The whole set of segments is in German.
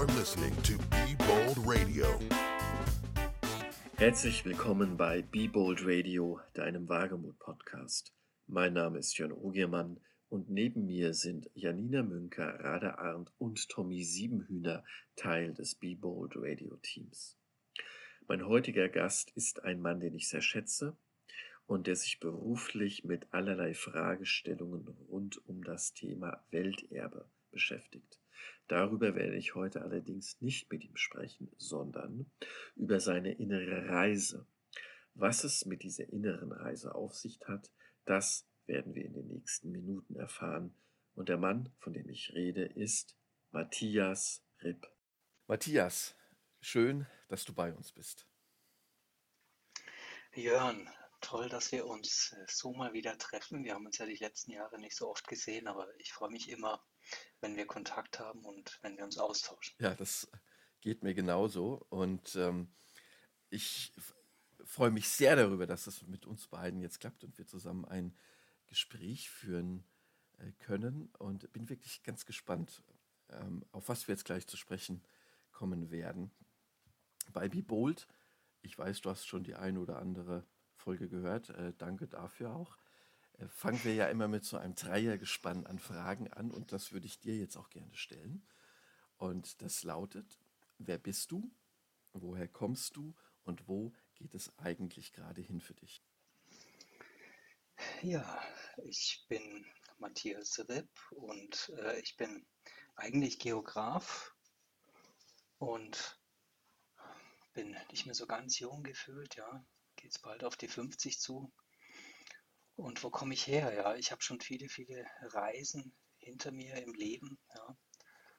You're listening to Be Bold Radio. Herzlich willkommen bei Be Bold Radio, deinem Wagemut-Podcast. Mein Name ist Jörn Ogiermann und neben mir sind Janina Münker, Rada Arndt und Tommy Siebenhühner Teil des Be Bold Radio Teams. Mein heutiger Gast ist ein Mann, den ich sehr schätze und der sich beruflich mit allerlei Fragestellungen rund um das Thema Welterbe beschäftigt. Darüber werde ich heute allerdings nicht mit ihm sprechen, sondern über seine innere Reise. Was es mit dieser inneren Reise auf sich hat, das werden wir in den nächsten Minuten erfahren. Und der Mann, von dem ich rede, ist Matthias Ripp. Matthias, schön, dass du bei uns bist. Jörn, toll, dass wir uns so mal wieder treffen. Wir haben uns ja die letzten Jahre nicht so oft gesehen, aber ich freue mich immer, wenn wir Kontakt haben und wenn wir uns austauschen. Ja, das geht mir genauso. Und ähm, ich freue mich sehr darüber, dass es mit uns beiden jetzt klappt und wir zusammen ein Gespräch führen äh, können. Und bin wirklich ganz gespannt, ähm, auf was wir jetzt gleich zu sprechen kommen werden. Bei Be Bold, ich weiß, du hast schon die eine oder andere Folge gehört. Äh, danke dafür auch. Fangen wir ja immer mit so einem Dreiergespann an Fragen an und das würde ich dir jetzt auch gerne stellen. Und das lautet, wer bist du, woher kommst du und wo geht es eigentlich gerade hin für dich? Ja, ich bin Matthias Ripp und äh, ich bin eigentlich Geograf und bin nicht mehr so ganz jung gefühlt, ja. Geht es bald auf die 50 zu. Und wo komme ich her? Ja, ich habe schon viele, viele Reisen hinter mir im Leben, ja.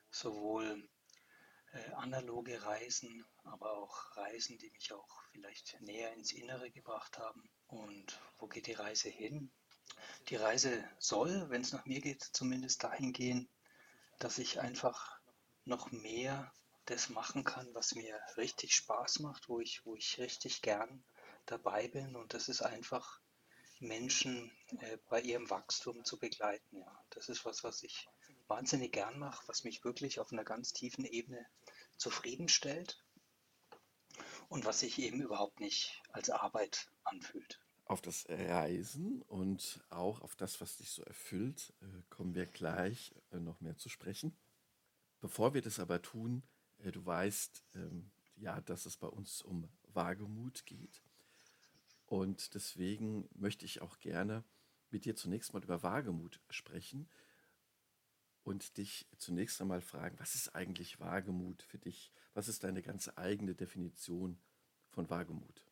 Sowohl äh, analoge Reisen, aber auch Reisen, die mich auch vielleicht näher ins Innere gebracht haben. Und wo geht die Reise hin? Die Reise soll, wenn es nach mir geht, zumindest dahin gehen, dass ich einfach noch mehr das machen kann, was mir richtig Spaß macht, wo ich, wo ich richtig gern dabei bin. Und das ist einfach Menschen äh, bei ihrem Wachstum zu begleiten. Ja. Das ist was, was ich wahnsinnig gern mache, was mich wirklich auf einer ganz tiefen Ebene zufriedenstellt und was sich eben überhaupt nicht als Arbeit anfühlt. Auf das Reisen und auch auf das, was dich so erfüllt, äh, kommen wir gleich äh, noch mehr zu sprechen. Bevor wir das aber tun, äh, du weißt ähm, ja, dass es bei uns um Wagemut geht. Und deswegen möchte ich auch gerne mit dir zunächst mal über Wagemut sprechen und dich zunächst einmal fragen, was ist eigentlich Wagemut für dich? Was ist deine ganz eigene Definition von Wagemut?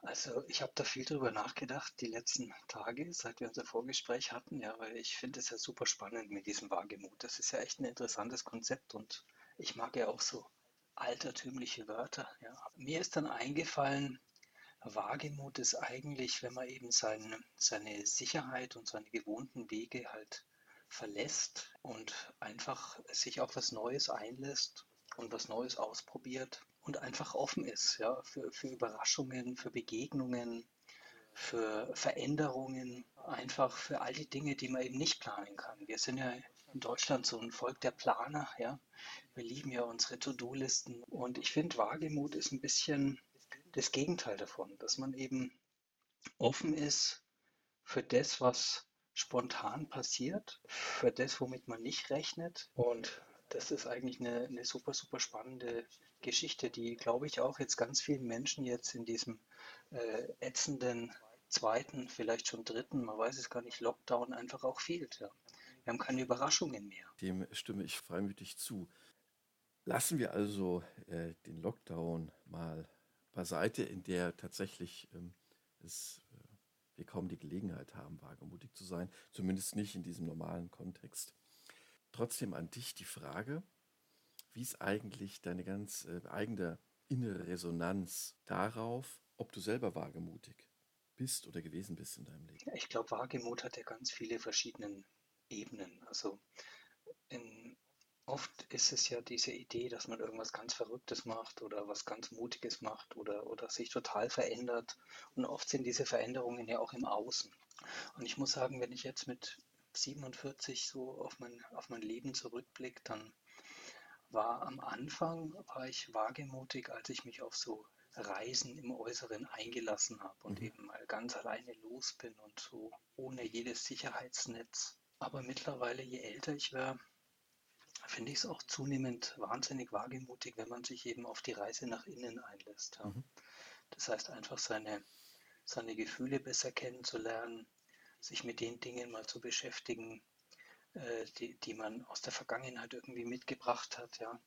Also ich habe da viel drüber nachgedacht die letzten Tage, seit wir unser Vorgespräch hatten, ja, weil ich finde es ja super spannend mit diesem Wagemut. Das ist ja echt ein interessantes Konzept und ich mag ja auch so altertümliche Wörter. Ja. Mir ist dann eingefallen, Wagemut ist eigentlich, wenn man eben seine, seine Sicherheit und seine gewohnten Wege halt verlässt und einfach sich auf was Neues einlässt und was Neues ausprobiert und einfach offen ist ja, für, für Überraschungen, für Begegnungen, für Veränderungen, einfach für all die Dinge, die man eben nicht planen kann. Wir sind ja in Deutschland so ein Volk der Planer, ja. Wir lieben ja unsere To-Do-Listen und ich finde, Wagemut ist ein bisschen das Gegenteil davon, dass man eben offen ist für das, was spontan passiert, für das, womit man nicht rechnet. Und das ist eigentlich eine, eine super, super spannende Geschichte, die, glaube ich, auch jetzt ganz vielen Menschen jetzt in diesem äh, ätzenden zweiten, vielleicht schon dritten, man weiß es gar nicht, Lockdown einfach auch fehlt. Ja. Wir haben keine Überraschungen mehr. Dem stimme ich freimütig zu. Lassen wir also äh, den Lockdown mal beiseite, in der tatsächlich ähm, es, äh, wir kaum die Gelegenheit haben, wagemutig zu sein, zumindest nicht in diesem normalen Kontext. Trotzdem an dich die Frage, wie ist eigentlich deine ganz äh, eigene innere Resonanz darauf, ob du selber wagemutig bist oder gewesen bist in deinem Leben? Ich glaube, Wagemut hat ja ganz viele verschiedene Ebenen. Also in, oft ist es ja diese Idee, dass man irgendwas ganz Verrücktes macht oder was ganz Mutiges macht oder, oder sich total verändert. Und oft sind diese Veränderungen ja auch im Außen. Und ich muss sagen, wenn ich jetzt mit 47 so auf mein, auf mein Leben zurückblicke, dann war am Anfang, war ich wagemutig, als ich mich auf so Reisen im Äußeren eingelassen habe und mhm. eben mal ganz alleine los bin und so ohne jedes Sicherheitsnetz. Aber mittlerweile, je älter ich werde, finde ich es auch zunehmend wahnsinnig wagemutig, wenn man sich eben auf die Reise nach innen einlässt. Ja. Mhm. Das heißt einfach seine, seine Gefühle besser kennenzulernen, sich mit den Dingen mal zu beschäftigen, äh, die, die man aus der Vergangenheit irgendwie mitgebracht hat. Ja.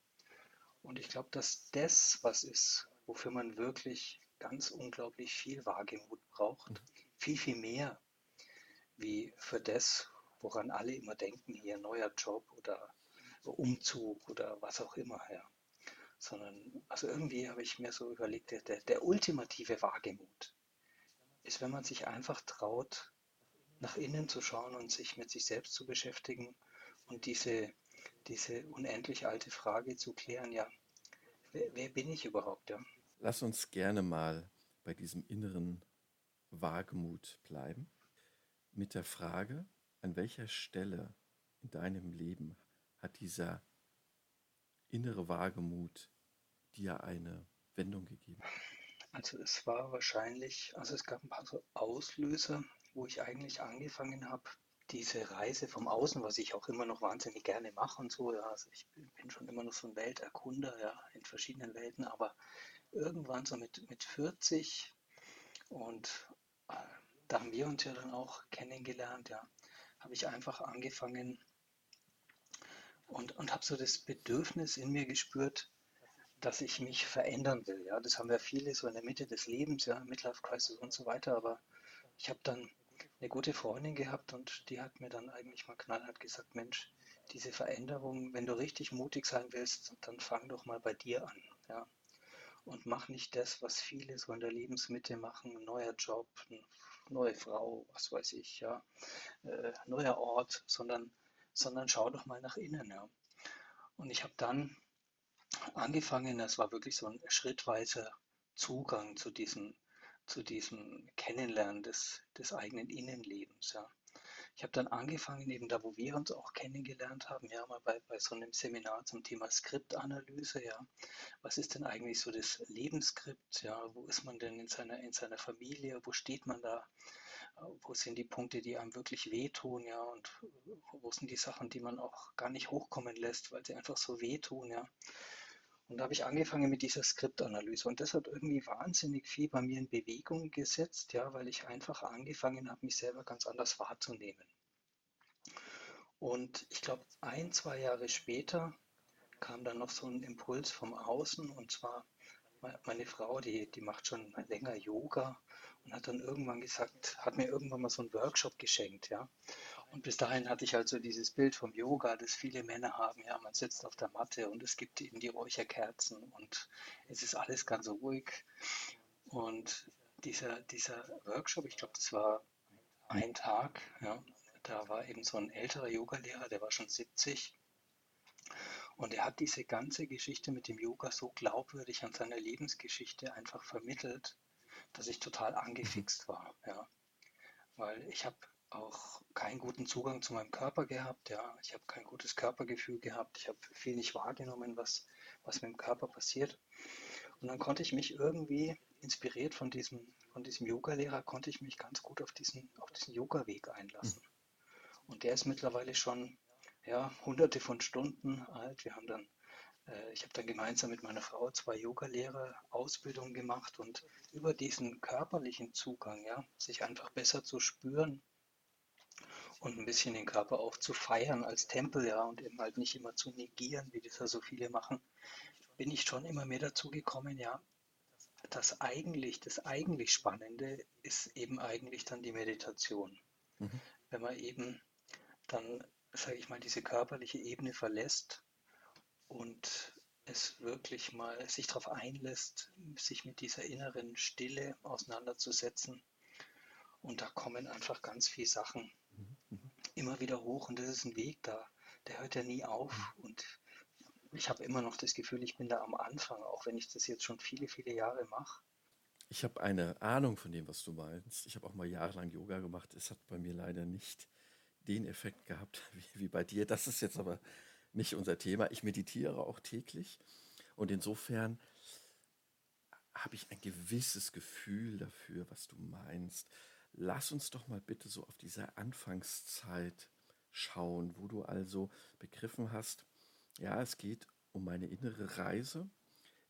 Und ich glaube, dass das was ist, wofür man wirklich ganz unglaublich viel Wagemut braucht. Mhm. Viel, viel mehr wie für das, woran alle immer denken, hier neuer Job oder Umzug oder was auch immer, ja. Sondern, also irgendwie habe ich mir so überlegt, der, der, der ultimative Wagemut ist, wenn man sich einfach traut, nach innen zu schauen und sich mit sich selbst zu beschäftigen und diese, diese unendlich alte Frage zu klären, ja, wer, wer bin ich überhaupt, ja? Lass uns gerne mal bei diesem inneren Wagemut bleiben, mit der Frage, an welcher Stelle in deinem Leben hat dieser innere Wagemut dir eine Wendung gegeben? Also es war wahrscheinlich, also es gab ein paar so Auslöser, wo ich eigentlich angefangen habe, diese Reise vom Außen, was ich auch immer noch wahnsinnig gerne mache und so, ja, also ich bin schon immer noch so ein Welterkunder, ja, in verschiedenen Welten, aber irgendwann so mit, mit 40 und äh, da haben wir uns ja dann auch kennengelernt, ja, habe ich einfach angefangen und, und habe so das Bedürfnis in mir gespürt, dass ich mich verändern will. Ja, das haben ja viele so in der Mitte des Lebens, ja, Midlife Crisis und so weiter, aber ich habe dann eine gute Freundin gehabt und die hat mir dann eigentlich mal knallhart gesagt, Mensch, diese Veränderung, wenn du richtig mutig sein willst, dann fang doch mal bei dir an, ja. Und mach nicht das, was viele so in der Lebensmitte machen, neuer Job, neue Frau, was weiß ich, ja, äh, neuer Ort, sondern, sondern schau doch mal nach innen, ja. Und ich habe dann angefangen, es war wirklich so ein schrittweiser Zugang zu diesem zu diesem Kennenlernen des, des eigenen Innenlebens. Ja. Ich habe dann angefangen, eben da, wo wir uns auch kennengelernt haben, ja, mal bei, bei so einem Seminar zum Thema Skriptanalyse, ja. Was ist denn eigentlich so das Lebensskript, ja? Wo ist man denn in seiner, in seiner Familie? Wo steht man da? Wo sind die Punkte, die einem wirklich wehtun, ja? Und wo sind die Sachen, die man auch gar nicht hochkommen lässt, weil sie einfach so wehtun, ja? Und da habe ich angefangen mit dieser Skriptanalyse. Und das hat irgendwie wahnsinnig viel bei mir in Bewegung gesetzt, ja, weil ich einfach angefangen habe, mich selber ganz anders wahrzunehmen. Und ich glaube, ein, zwei Jahre später kam dann noch so ein Impuls vom Außen. Und zwar meine Frau, die, die macht schon länger Yoga und hat dann irgendwann gesagt, hat mir irgendwann mal so einen Workshop geschenkt, ja. Und bis dahin hatte ich also dieses Bild vom Yoga, das viele Männer haben. Ja, man sitzt auf der Matte und es gibt eben die Räucherkerzen und es ist alles ganz ruhig. Und dieser, dieser Workshop, ich glaube, das war ein Tag, ja, da war eben so ein älterer Yogalehrer, der war schon 70. Und er hat diese ganze Geschichte mit dem Yoga so glaubwürdig an seiner Lebensgeschichte einfach vermittelt, dass ich total angefixt war. Ja. Weil ich habe auch keinen guten Zugang zu meinem Körper gehabt. Ja, ich habe kein gutes Körpergefühl gehabt. Ich habe viel nicht wahrgenommen, was, was mit dem Körper passiert. Und dann konnte ich mich irgendwie, inspiriert von diesem, von diesem Yoga-Lehrer, konnte ich mich ganz gut auf diesen, auf diesen Yoga-Weg einlassen. Und der ist mittlerweile schon ja, hunderte von Stunden alt. Wir haben dann, ich habe dann gemeinsam mit meiner Frau zwei Yoga-Lehrer Ausbildungen gemacht und über diesen körperlichen Zugang, ja, sich einfach besser zu spüren, und ein bisschen den Körper auch zu feiern als Tempel, ja, und eben halt nicht immer zu negieren, wie das ja so viele machen, bin ich schon immer mehr dazu gekommen, ja, das eigentlich, das eigentlich Spannende ist eben eigentlich dann die Meditation. Mhm. Wenn man eben dann, sage ich mal, diese körperliche Ebene verlässt und es wirklich mal sich darauf einlässt, sich mit dieser inneren Stille auseinanderzusetzen. Und da kommen einfach ganz viele Sachen immer wieder hoch und das ist ein Weg da, der hört ja nie auf mhm. und ich habe immer noch das Gefühl, ich bin da am Anfang, auch wenn ich das jetzt schon viele, viele Jahre mache. Ich habe eine Ahnung von dem, was du meinst. Ich habe auch mal jahrelang Yoga gemacht. Es hat bei mir leider nicht den Effekt gehabt wie, wie bei dir. Das ist jetzt aber nicht unser Thema. Ich meditiere auch täglich und insofern habe ich ein gewisses Gefühl dafür, was du meinst. Lass uns doch mal bitte so auf diese Anfangszeit schauen, wo du also begriffen hast, ja, es geht um meine innere Reise.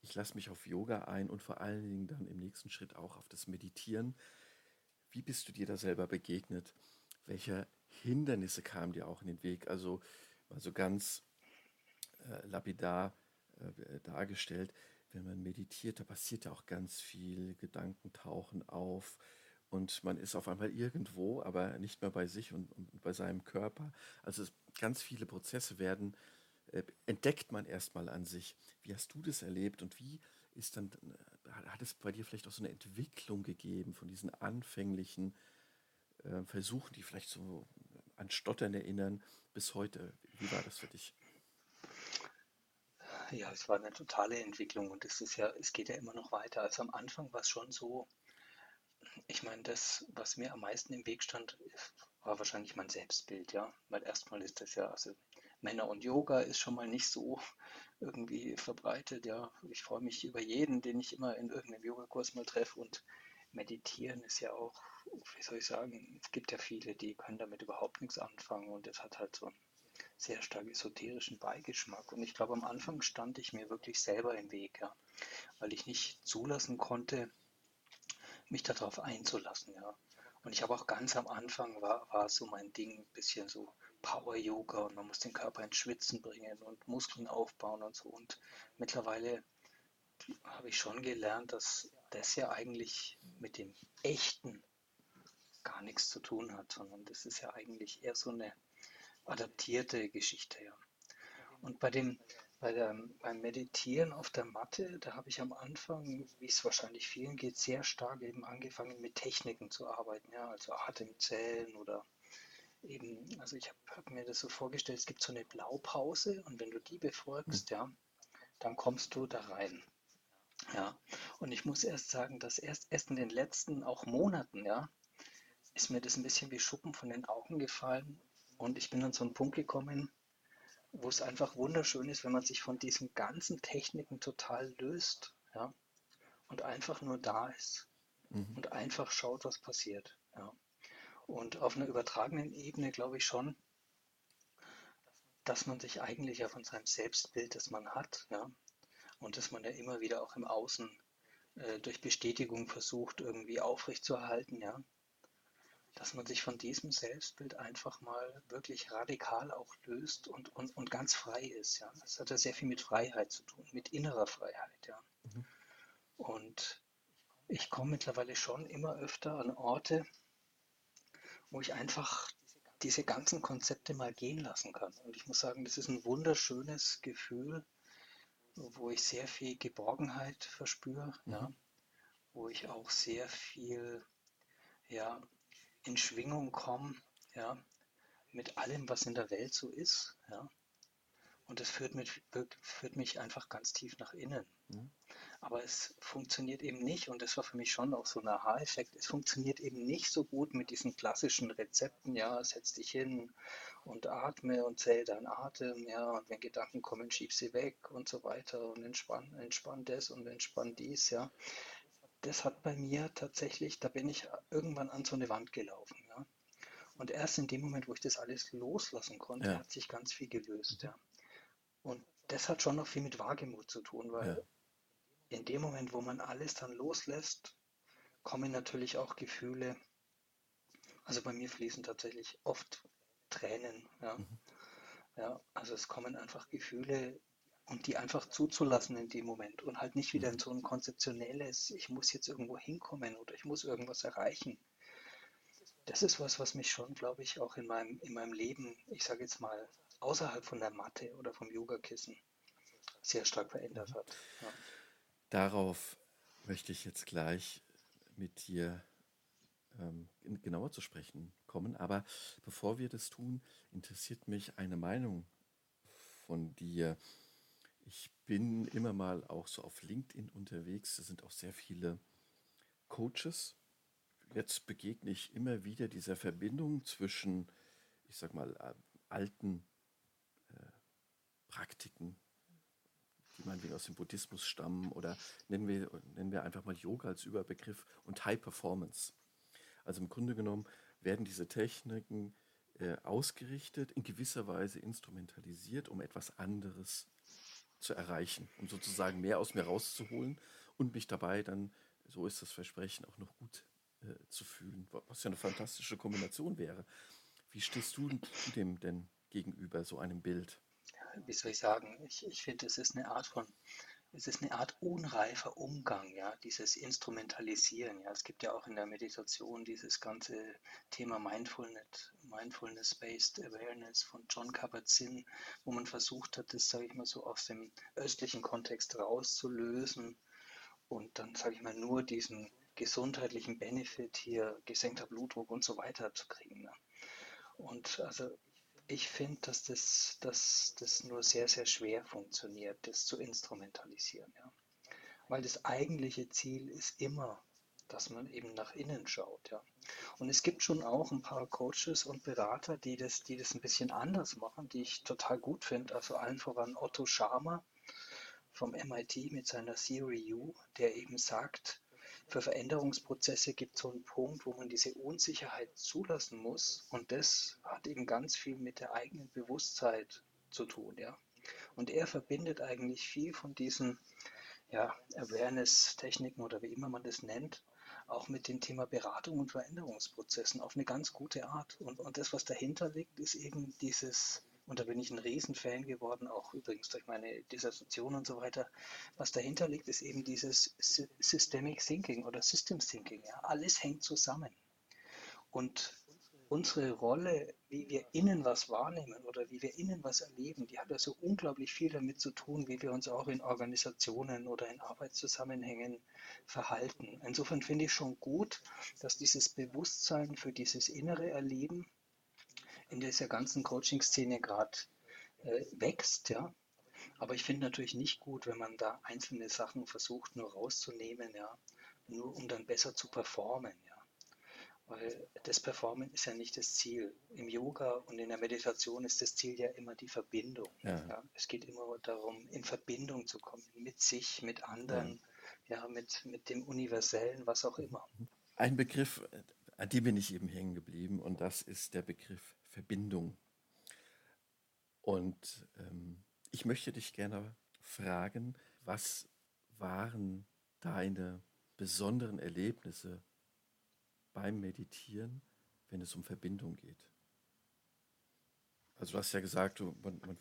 Ich lasse mich auf Yoga ein und vor allen Dingen dann im nächsten Schritt auch auf das Meditieren. Wie bist du dir da selber begegnet? Welche Hindernisse kamen dir auch in den Weg? Also mal so ganz äh, lapidar äh, dargestellt, wenn man meditiert, da passiert ja auch ganz viel, Gedanken tauchen auf und man ist auf einmal irgendwo, aber nicht mehr bei sich und, und bei seinem Körper. Also es, ganz viele Prozesse werden, äh, entdeckt man erstmal an sich. Wie hast du das erlebt und wie ist dann, äh, hat es bei dir vielleicht auch so eine Entwicklung gegeben von diesen anfänglichen äh, Versuchen, die vielleicht so an Stottern erinnern, bis heute? Wie war das für dich? Ja, es war eine totale Entwicklung und es ist ja, es geht ja immer noch weiter. Also am Anfang war es schon so, ich meine, das, was mir am meisten im Weg stand, war wahrscheinlich mein Selbstbild, ja. Weil erstmal ist das ja, also Männer und Yoga ist schon mal nicht so irgendwie verbreitet, ja. Ich freue mich über jeden, den ich immer in irgendeinem Yogakurs mal treffe und meditieren ist ja auch, wie soll ich sagen, es gibt ja viele, die können damit überhaupt nichts anfangen und es hat halt so einen sehr stark esoterischen Beigeschmack. Und ich glaube, am Anfang stand ich mir wirklich selber im Weg, ja, weil ich nicht zulassen konnte, mich darauf einzulassen, ja. Und ich habe auch ganz am Anfang war, war so mein Ding, ein bisschen so Power-Yoga und man muss den Körper ins Schwitzen bringen und Muskeln aufbauen und so. Und mittlerweile habe ich schon gelernt, dass das ja eigentlich mit dem Echten gar nichts zu tun hat, sondern das ist ja eigentlich eher so eine adaptierte Geschichte, ja. Und bei dem, bei der, beim Meditieren auf der Matte, da habe ich am Anfang, wie es wahrscheinlich vielen geht, sehr stark eben angefangen mit Techniken zu arbeiten, ja, also Atemzellen oder eben, also ich habe hab mir das so vorgestellt, es gibt so eine Blaupause und wenn du die befolgst, ja, dann kommst du da rein. Ja, und ich muss erst sagen, dass erst, erst in den letzten auch Monaten, ja, ist mir das ein bisschen wie Schuppen von den Augen gefallen, und ich bin an so einen Punkt gekommen, wo es einfach wunderschön ist, wenn man sich von diesen ganzen Techniken total löst, ja, und einfach nur da ist mhm. und einfach schaut, was passiert, ja. Und auf einer übertragenen Ebene glaube ich schon, dass man sich eigentlich ja von seinem Selbstbild, das man hat, ja, und das man ja immer wieder auch im Außen äh, durch Bestätigung versucht, irgendwie aufrechtzuerhalten, ja, dass man sich von diesem Selbstbild einfach mal wirklich radikal auch löst und, und, und ganz frei ist. Ja. Das hat ja sehr viel mit Freiheit zu tun, mit innerer Freiheit. Ja. Mhm. Und ich komme mittlerweile schon immer öfter an Orte, wo ich einfach diese ganzen Konzepte mal gehen lassen kann. Und ich muss sagen, das ist ein wunderschönes Gefühl, wo ich sehr viel Geborgenheit verspüre, mhm. ja, wo ich auch sehr viel ja, in Schwingung kommen, ja, mit allem, was in der Welt so ist, ja. Und das führt, mit, führt mich einfach ganz tief nach innen. Mhm. Aber es funktioniert eben nicht, und das war für mich schon auch so ein Aha-Effekt, es funktioniert eben nicht so gut mit diesen klassischen Rezepten, ja, setz dich hin und atme und zähl deinen Atem, ja, und wenn Gedanken kommen, schieb sie weg und so weiter und entspann, entspann das und entspann dies, ja das hat bei mir tatsächlich, da bin ich irgendwann an so eine Wand gelaufen. Ja. Und erst in dem Moment, wo ich das alles loslassen konnte, ja. hat sich ganz viel gelöst. Ja. Und das hat schon noch viel mit Wagemut zu tun, weil in dem Moment, wo man alles dann loslässt, kommen natürlich auch Gefühle. Also bei mir fließen tatsächlich oft Tränen. Ja. Mhm. Ja, also es kommen einfach Gefühle, und die einfach zuzulassen in dem Moment und halt nicht wieder in mhm. so ein konzeptionelles, ich muss jetzt irgendwo hinkommen oder ich muss irgendwas erreichen. Das ist was, was mich schon, glaube ich, auch in meinem, in meinem Leben, ich sage jetzt mal, außerhalb von der Matte oder vom Yogakissen sehr stark verändert hat. Ja. Darauf möchte ich jetzt gleich mit dir ähm, genauer zu sprechen kommen. Aber bevor wir das tun, interessiert mich eine Meinung von dir. Ich bin immer mal auch so auf LinkedIn unterwegs. Da sind auch sehr viele Coaches. Jetzt begegne ich immer wieder dieser Verbindung zwischen, ich sag mal, äh, alten äh, Praktiken, die meinetwegen aus dem Buddhismus stammen oder nennen wir, nennen wir einfach mal Yoga als Überbegriff und High Performance. Also im Grunde genommen werden diese Techniken äh, ausgerichtet, in gewisser Weise instrumentalisiert, um etwas anderes zu erreichen, um sozusagen mehr aus mir rauszuholen und mich dabei dann, so ist das Versprechen, auch noch gut äh, zu fühlen, was ja eine fantastische Kombination wäre. Wie stehst du dem denn gegenüber, so einem Bild? Wie soll ich sagen? Ich, ich finde, es ist eine Art von es ist eine Art unreifer Umgang, ja, dieses Instrumentalisieren. Ja. Es gibt ja auch in der Meditation dieses ganze Thema Mindfulness, Mindfulness-Based Awareness von John Kabat-Zinn, wo man versucht hat, das, sage ich mal so, aus dem östlichen Kontext rauszulösen und dann, sage ich mal, nur diesen gesundheitlichen Benefit hier, gesenkter Blutdruck und so weiter zu kriegen. Ja. Und also ich finde, dass das, dass das nur sehr, sehr schwer funktioniert, das zu instrumentalisieren. Ja. Weil das eigentliche Ziel ist immer, dass man eben nach innen schaut. Ja. Und es gibt schon auch ein paar Coaches und Berater, die das, die das ein bisschen anders machen, die ich total gut finde. Also allen voran Otto Scharmer vom MIT mit seiner Theory U, der eben sagt, für Veränderungsprozesse gibt es so einen Punkt, wo man diese Unsicherheit zulassen muss. Und das hat eben ganz viel mit der eigenen Bewusstheit zu tun. Ja? Und er verbindet eigentlich viel von diesen ja, Awareness-Techniken oder wie immer man das nennt, auch mit dem Thema Beratung und Veränderungsprozessen auf eine ganz gute Art. Und, und das, was dahinter liegt, ist eben dieses und da bin ich ein Riesenfan geworden, auch übrigens durch meine Dissertation und so weiter. Was dahinter liegt, ist eben dieses Systemic Thinking oder System Thinking. Ja. Alles hängt zusammen. Und unsere Rolle, wie wir innen was wahrnehmen oder wie wir innen was erleben, die hat ja so unglaublich viel damit zu tun, wie wir uns auch in Organisationen oder in Arbeitszusammenhängen verhalten. Insofern finde ich schon gut, dass dieses Bewusstsein für dieses innere Erleben in dieser ganzen Coaching-Szene gerade äh, wächst, ja. Aber ich finde natürlich nicht gut, wenn man da einzelne Sachen versucht nur rauszunehmen, ja, nur um dann besser zu performen, ja. Weil das Performen ist ja nicht das Ziel. Im Yoga und in der Meditation ist das Ziel ja immer die Verbindung. Ja. ja. Es geht immer darum, in Verbindung zu kommen mit sich, mit anderen, ja, ja mit, mit dem Universellen, was auch immer. Ein Begriff, an dem bin ich eben hängen geblieben und das ist der Begriff Verbindung. Und ähm, ich möchte dich gerne fragen, was waren deine besonderen Erlebnisse beim Meditieren, wenn es um Verbindung geht? Also du hast ja gesagt, man, man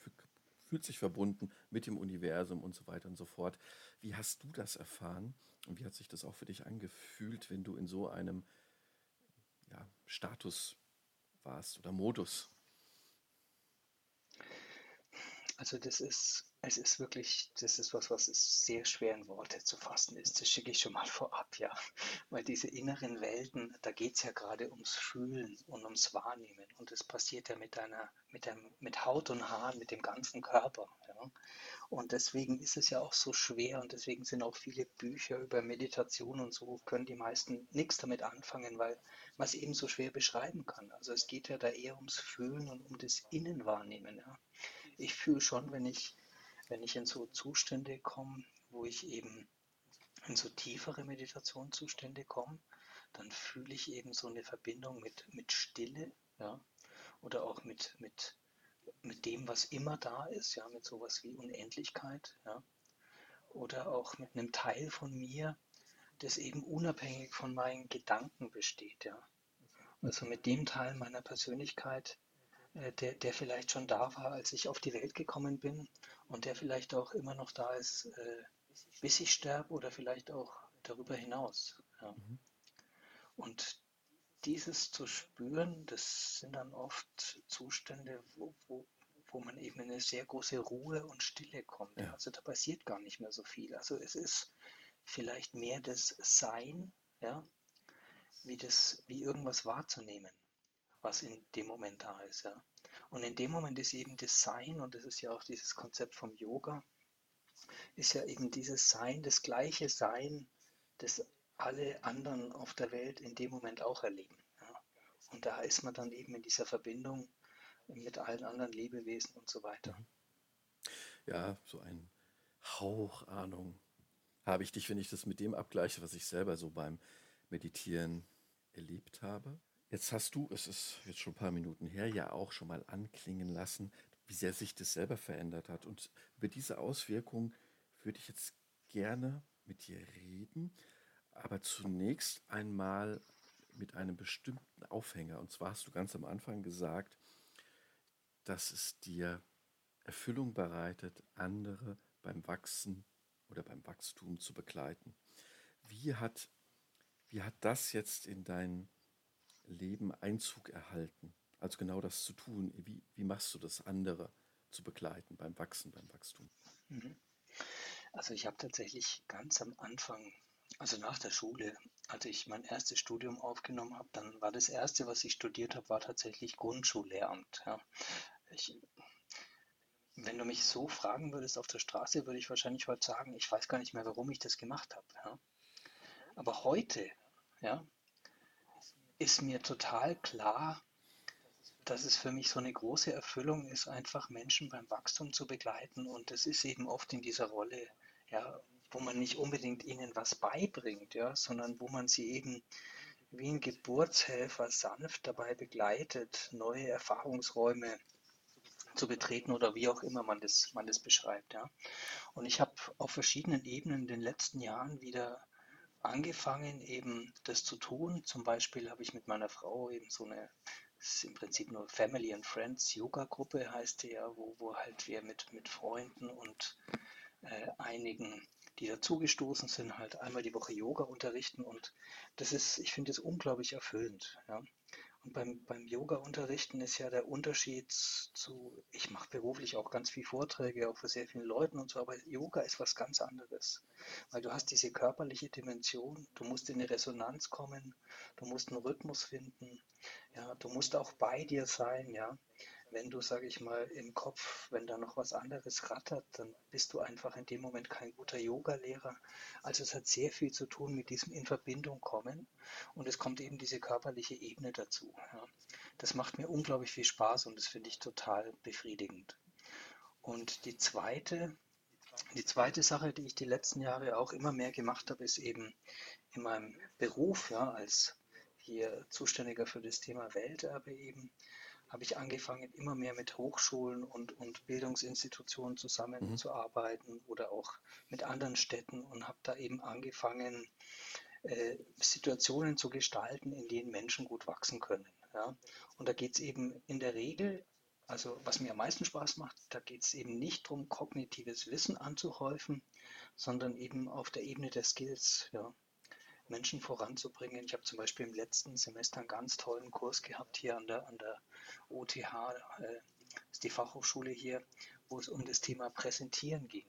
fühlt sich verbunden mit dem Universum und so weiter und so fort. Wie hast du das erfahren und wie hat sich das auch für dich angefühlt, wenn du in so einem ja, Status warst oder Modus? Also das ist, es ist wirklich, das ist was, was sehr schwer in Worte zu fassen ist. Das schicke ich schon mal vorab, ja. Weil diese inneren Welten, da geht es ja gerade ums Fühlen und ums Wahrnehmen. Und das passiert ja mit deiner, mit dem, mit Haut und Haaren, mit dem ganzen Körper. Ja. Und deswegen ist es ja auch so schwer und deswegen sind auch viele Bücher über Meditation und so, können die meisten nichts damit anfangen, weil man es eben so schwer beschreiben kann. Also es geht ja da eher ums Fühlen und um das Innenwahrnehmen. Ja. Ich fühle schon, wenn ich, wenn ich in so Zustände komme, wo ich eben in so tiefere Meditationszustände komme, dann fühle ich eben so eine Verbindung mit, mit Stille, ja, oder auch mit, mit, mit dem, was immer da ist, ja, mit sowas wie Unendlichkeit, ja, oder auch mit einem Teil von mir, das eben unabhängig von meinen Gedanken besteht, ja. Also mit dem Teil meiner Persönlichkeit, äh, der, der vielleicht schon da war, als ich auf die Welt gekommen bin und der vielleicht auch immer noch da ist, äh, bis ich sterbe oder vielleicht auch darüber hinaus. Ja. Mhm. Und dieses zu spüren, das sind dann oft Zustände, wo, wo, wo man eben in eine sehr große Ruhe und Stille kommt. Ja. Also da passiert gar nicht mehr so viel. Also es ist vielleicht mehr das Sein, ja, wie das, wie irgendwas wahrzunehmen, was in dem Moment da ist, ja. Und in dem Moment ist eben das Sein, und das ist ja auch dieses Konzept vom Yoga, ist ja eben dieses Sein, das gleiche Sein, das alle anderen auf der Welt in dem Moment auch erleben. Ja. Und da ist man dann eben in dieser Verbindung mit allen anderen Lebewesen und so weiter. Mhm. ja, so ein Hauch Ahnung habe ich dich, wenn ich das mit dem abgleiche, was ich selber so beim Meditieren erlebt habe. Jetzt hast du, es ist jetzt schon ein paar Minuten her, ja auch schon mal anklingen lassen, wie sehr sich das selber verändert hat. Und über diese Auswirkungen würde ich jetzt gerne mit dir reden, aber zunächst einmal mit einem bestimmten Aufhänger. Und zwar hast du ganz am Anfang gesagt, dass es dir Erfüllung bereitet, andere beim Wachsen oder beim Wachstum zu begleiten. Wie hat, wie hat das jetzt in dein Leben Einzug erhalten? Also genau das zu tun. Wie, wie machst du das, andere zu begleiten beim Wachsen, beim Wachstum? Mhm. Also ich habe tatsächlich ganz am Anfang, also nach der Schule, als ich mein erstes Studium aufgenommen habe, dann war das erste, was ich studiert habe, war tatsächlich Grundschullehramt. Ja. Ich, wenn du mich so fragen würdest auf der Straße, würde ich wahrscheinlich heute sagen, ich weiß gar nicht mehr, warum ich das gemacht habe. Ja. Aber heute, ja, ist mir total klar, dass es für mich so eine große Erfüllung ist, einfach Menschen beim Wachstum zu begleiten. Und das ist eben oft in dieser Rolle, ja, wo man nicht unbedingt ihnen was beibringt, ja, sondern wo man sie eben wie ein Geburtshelfer sanft dabei begleitet, neue Erfahrungsräume zu betreten oder wie auch immer man das, man das beschreibt. Ja. Und ich habe auf verschiedenen Ebenen in den letzten Jahren wieder angefangen, eben das zu tun. Zum Beispiel habe ich mit meiner Frau eben so eine, das ist im Prinzip nur Family and Friends Yoga Gruppe heißt die ja, wo, wo halt wir mit, mit Freunden und einigen, die dazugestoßen sind, halt einmal die Woche Yoga unterrichten und das ist, ich finde es unglaublich erfüllend. Ja. Und beim, beim Yoga-Unterrichten ist ja der Unterschied zu, ich mache beruflich auch ganz viele Vorträge, auch für sehr viele Leuten und so, aber Yoga ist was ganz anderes. Weil du hast diese körperliche Dimension, du musst in eine Resonanz kommen, du musst einen Rhythmus finden, ja, du musst auch bei dir sein, ja wenn du, sage ich mal, im Kopf, wenn da noch was anderes rattert, dann bist du einfach in dem Moment kein guter Yoga-Lehrer. Also es hat sehr viel zu tun mit diesem in Verbindung kommen und es kommt eben diese körperliche Ebene dazu. Ja. Das macht mir unglaublich viel Spaß und das finde ich total befriedigend. Und die zweite, die zweite Sache, die ich die letzten Jahre auch immer mehr gemacht habe, ist eben in meinem Beruf, ja, als hier Zuständiger für das Thema Welterbe eben, habe ich angefangen, immer mehr mit Hochschulen und, und Bildungsinstitutionen zusammenzuarbeiten mhm. oder auch mit anderen Städten und habe da eben angefangen, äh, Situationen zu gestalten, in denen Menschen gut wachsen können. Ja? Und da geht es eben in der Regel, also was mir am meisten Spaß macht, da geht es eben nicht darum, kognitives Wissen anzuhäufen, sondern eben auf der Ebene der Skills. Ja? Menschen voranzubringen. Ich habe zum Beispiel im letzten Semester einen ganz tollen Kurs gehabt hier an der, an der OTH, äh, ist die Fachhochschule hier, wo es um das Thema Präsentieren ging.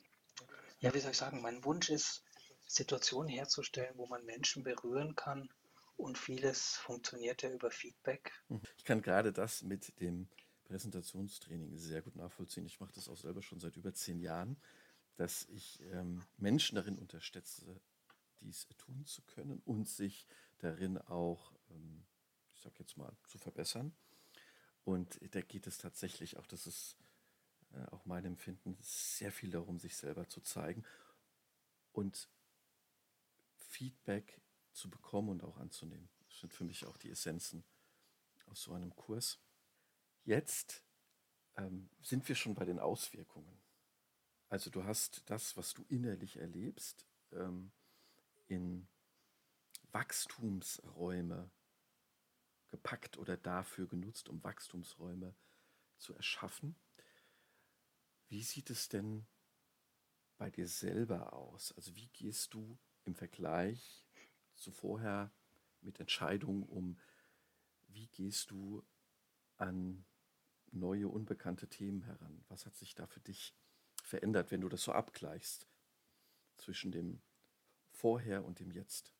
Ja, wie soll ich sagen, mein Wunsch ist, Situationen herzustellen, wo man Menschen berühren kann und vieles funktioniert ja über Feedback. Ich kann gerade das mit dem Präsentationstraining sehr gut nachvollziehen. Ich mache das auch selber schon seit über zehn Jahren, dass ich ähm, Menschen darin unterstütze, dies tun zu können und sich darin auch, ähm, ich sag jetzt mal, zu verbessern. Und da geht es tatsächlich auch, das ist äh, auch mein Empfinden, sehr viel darum, sich selber zu zeigen und Feedback zu bekommen und auch anzunehmen. Das sind für mich auch die Essenzen aus so einem Kurs. Jetzt ähm, sind wir schon bei den Auswirkungen. Also du hast das, was du innerlich erlebst, ähm, in Wachstumsräume gepackt oder dafür genutzt, um Wachstumsräume zu erschaffen. Wie sieht es denn bei dir selber aus? Also wie gehst du im Vergleich zu vorher mit Entscheidungen um? Wie gehst du an neue, unbekannte Themen heran? Was hat sich da für dich verändert, wenn du das so abgleichst zwischen dem Vorher und dem Jetzt?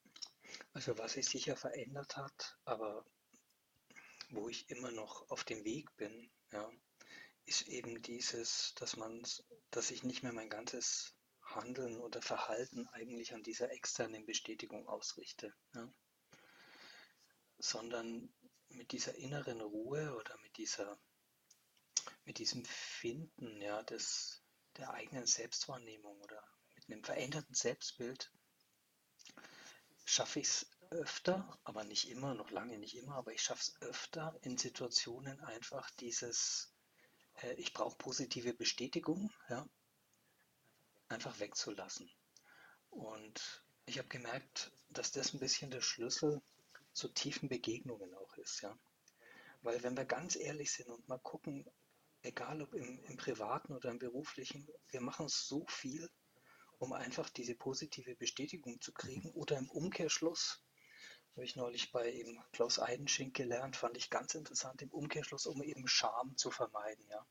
Also was sich sicher verändert hat, aber wo ich immer noch auf dem Weg bin, ja, ist eben dieses, dass man, dass ich nicht mehr mein ganzes Handeln oder Verhalten eigentlich an dieser externen Bestätigung ausrichte, ja, sondern mit dieser inneren Ruhe oder mit dieser, mit diesem Finden, ja, des, der eigenen Selbstwahrnehmung oder mit einem veränderten Selbstbild schaffe ich es öfter, aber nicht immer, noch lange nicht immer, aber ich schaffe es öfter in Situationen einfach dieses, äh, ich brauche positive Bestätigung, ja, einfach wegzulassen. Und ich habe gemerkt, dass das ein bisschen der Schlüssel zu tiefen Begegnungen auch ist, ja. Weil wenn wir ganz ehrlich sind und mal gucken, egal ob im, im privaten oder im beruflichen, wir machen so viel, um einfach diese positive Bestätigung zu kriegen. Oder im Umkehrschluss, habe ich neulich bei eben Klaus Eidenschink gelernt, fand ich ganz interessant, im Umkehrschluss, um eben Scham zu vermeiden, ja.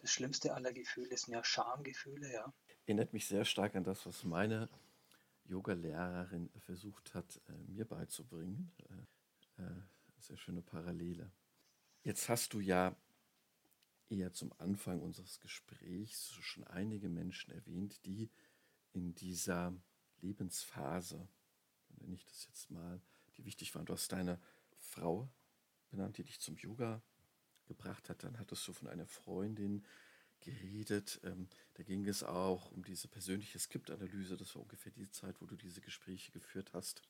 Das schlimmste aller Gefühle sind ja Schamgefühle, ja. Erinnert mich sehr stark an das, was meine Yoga-Lehrerin versucht hat, äh, mir beizubringen. Äh, äh, sehr schöne Parallele. Jetzt hast du ja eher zum Anfang unseres Gesprächs schon einige Menschen erwähnt, die in dieser Lebensphase, nenne ich das jetzt mal, die wichtig waren. Du hast deine Frau benannt, die dich zum Yoga gebracht hat. Dann hattest du von einer Freundin geredet. Ähm, da ging es auch um diese persönliche Skriptanalyse. Das war ungefähr die Zeit, wo du diese Gespräche geführt hast.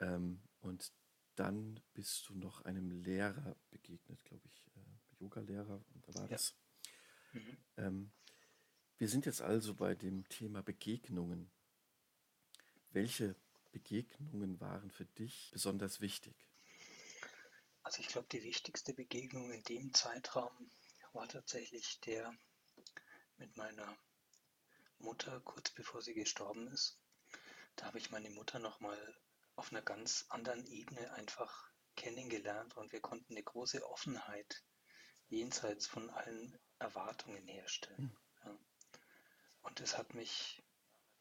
Ähm, und dann bist du noch einem Lehrer begegnet, glaube ich, äh, Yoga-Lehrer, da war ja. das. Mhm. Ähm, wir sind jetzt also bei dem Thema Begegnungen. Welche Begegnungen waren für dich besonders wichtig? Also ich glaube, die wichtigste Begegnung in dem Zeitraum war tatsächlich der mit meiner Mutter kurz bevor sie gestorben ist. Da habe ich meine Mutter nochmal auf einer ganz anderen Ebene einfach kennengelernt und wir konnten eine große Offenheit jenseits von allen Erwartungen herstellen. Hm. Und das hat mich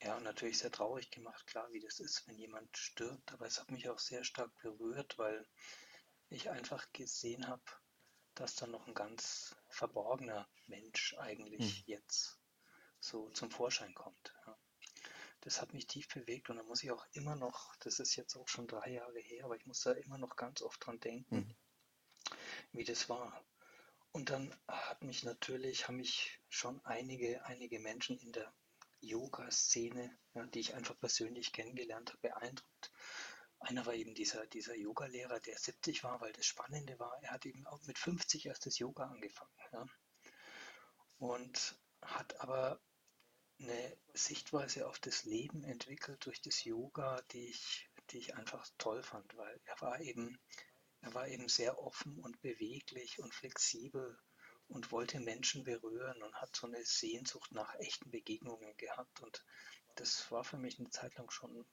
ja natürlich sehr traurig gemacht, klar, wie das ist, wenn jemand stirbt, aber es hat mich auch sehr stark berührt, weil ich einfach gesehen habe, dass da noch ein ganz verborgener Mensch eigentlich hm. jetzt so zum Vorschein kommt. Ja das hat mich tief bewegt und da muss ich auch immer noch, das ist jetzt auch schon drei Jahre her, aber ich muss da immer noch ganz oft dran denken, mhm. wie das war. Und dann hat mich natürlich, haben mich schon einige, einige Menschen in der Yoga-Szene, ja, die ich einfach persönlich kennengelernt habe, beeindruckt. Einer war eben dieser, dieser Yoga-Lehrer, der 70 war, weil das Spannende war, er hat eben auch mit 50 erst das Yoga angefangen. Ja. Und hat aber eine Sichtweise auf das Leben entwickelt durch das Yoga, die ich, die ich einfach toll fand, weil er war eben, er war eben sehr offen und beweglich und flexibel und wollte Menschen berühren und hat so eine Sehnsucht nach echten Begegnungen gehabt. Und das war für mich eine Zeit lang schon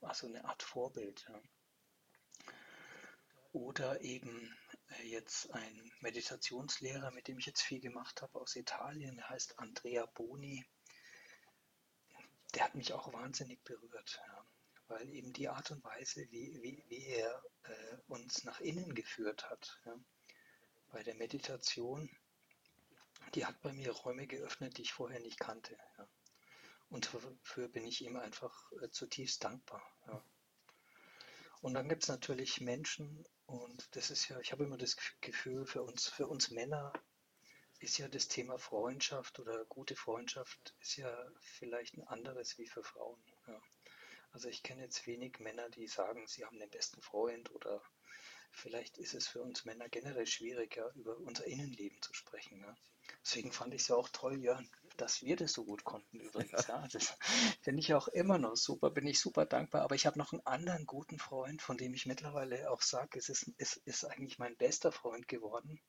also eine Art Vorbild. Ja. Oder eben äh, jetzt ein Meditationslehrer, mit dem ich jetzt viel gemacht habe aus Italien, der heißt Andrea Boni der hat mich auch wahnsinnig berührt, ja, weil eben die Art und Weise, wie, wie, wie er äh, uns nach innen geführt hat, ja, bei der Meditation, die hat bei mir Räume geöffnet, die ich vorher nicht kannte. Ja. Und dafür bin ich ihm einfach äh, zutiefst dankbar. Ja. Und dann gibt es natürlich Menschen, und das ist ja, ich habe immer das Gefühl, für uns, für uns Männer ist ja das Thema Freundschaft oder gute Freundschaft ist ja vielleicht ein anderes wie für Frauen. Ja. Also ich kenne jetzt wenig Männer, die sagen, sie haben den besten Freund oder vielleicht ist es für uns Männer generell schwieriger, über unser Innenleben zu sprechen. Ja. Deswegen fand ich es ja auch toll, Jörn, dass wir das so gut konnten übrigens. Ja. Das finde ich auch immer noch super, bin ich super dankbar. Aber ich habe noch einen anderen guten Freund, von dem ich mittlerweile auch sage, es ist, es ist eigentlich mein bester Freund geworden